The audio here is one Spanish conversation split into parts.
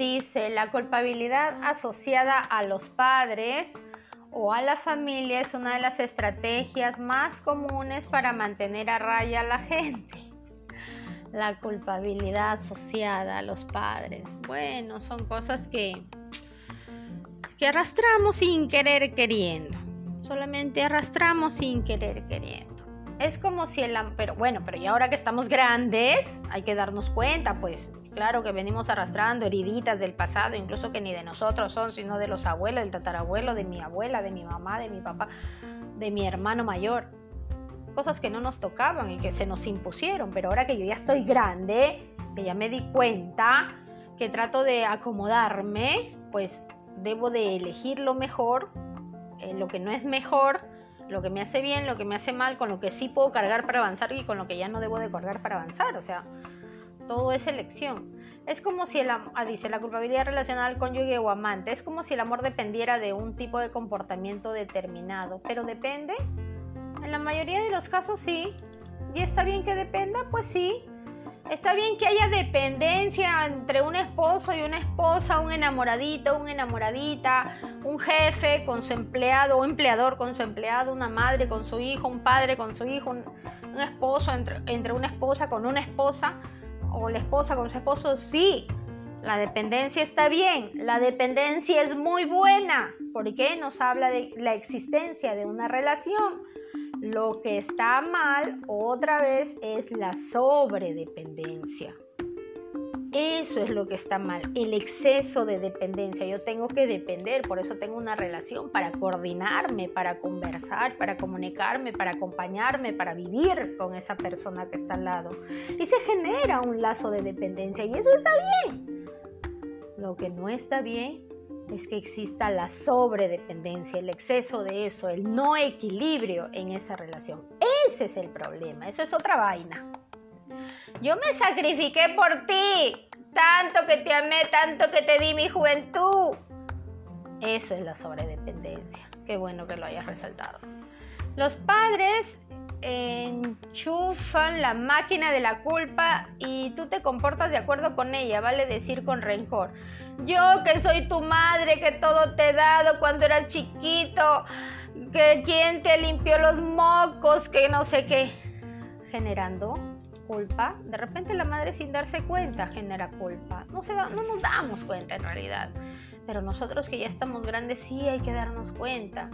Dice, la culpabilidad asociada a los padres o a la familia es una de las estrategias más comunes para mantener a raya a la gente. La culpabilidad asociada a los padres. Bueno, son cosas que, que arrastramos sin querer queriendo. Solamente arrastramos sin querer queriendo. Es como si el... Pero bueno, pero y ahora que estamos grandes, hay que darnos cuenta, pues Claro que venimos arrastrando heriditas del pasado, incluso que ni de nosotros son, sino de los abuelos, del tatarabuelo, de mi abuela, de mi mamá, de mi papá, de mi hermano mayor. Cosas que no nos tocaban y que se nos impusieron, pero ahora que yo ya estoy grande, que ya me di cuenta, que trato de acomodarme, pues debo de elegir lo mejor, eh, lo que no es mejor, lo que me hace bien, lo que me hace mal, con lo que sí puedo cargar para avanzar y con lo que ya no debo de cargar para avanzar. O sea, todo es elección. Es como si el ah, dice la culpabilidad relacionada al cónyuge o amante, es como si el amor dependiera de un tipo de comportamiento determinado, pero depende. En la mayoría de los casos sí. ¿Y está bien que dependa? Pues sí. Está bien que haya dependencia entre un esposo y una esposa, un enamoradito, una enamoradita, un jefe con su empleado, un empleador con su empleado, una madre con su hijo, un padre con su hijo, un, esposo entre una esposa con una esposa o la esposa con su esposo, sí, la dependencia está bien, la dependencia es muy buena, porque nos habla de la existencia de una relación. Lo que está mal, otra vez, es la sobredependencia. Eso es lo que está mal, el exceso de dependencia. Yo tengo que depender, por eso tengo una relación para coordinarme, para conversar, para comunicarme, para acompañarme, para vivir con esa persona que está al lado. Y se genera un lazo de dependencia y eso está bien. Lo que no está bien es que exista la sobredependencia, el exceso de eso, el no equilibrio en esa relación. Ese es el problema, eso es otra vaina. Yo me sacrifiqué por ti, tanto que te amé, tanto que te di mi juventud. Eso es la sobredependencia. Qué bueno que lo hayas resaltado. Los padres enchufan la máquina de la culpa y tú te comportas de acuerdo con ella, vale decir con rencor. Yo que soy tu madre, que todo te he dado cuando eras chiquito, que quien te limpió los mocos, que no sé qué, generando culpa, de repente la madre sin darse cuenta genera culpa. No, se no nos damos cuenta en realidad. Pero nosotros que ya estamos grandes sí hay que darnos cuenta.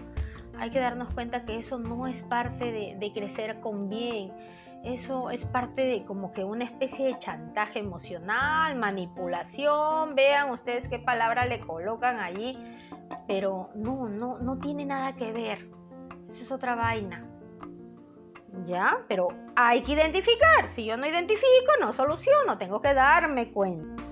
Hay que darnos cuenta que eso no es parte de, de crecer con bien. Eso es parte de como que una especie de chantaje emocional, manipulación. Vean ustedes qué palabra le colocan allí. Pero no, no, no tiene nada que ver. Eso es otra vaina. ¿Ya? Pero hay que identificar. Si yo no identifico, no soluciono. Tengo que darme cuenta.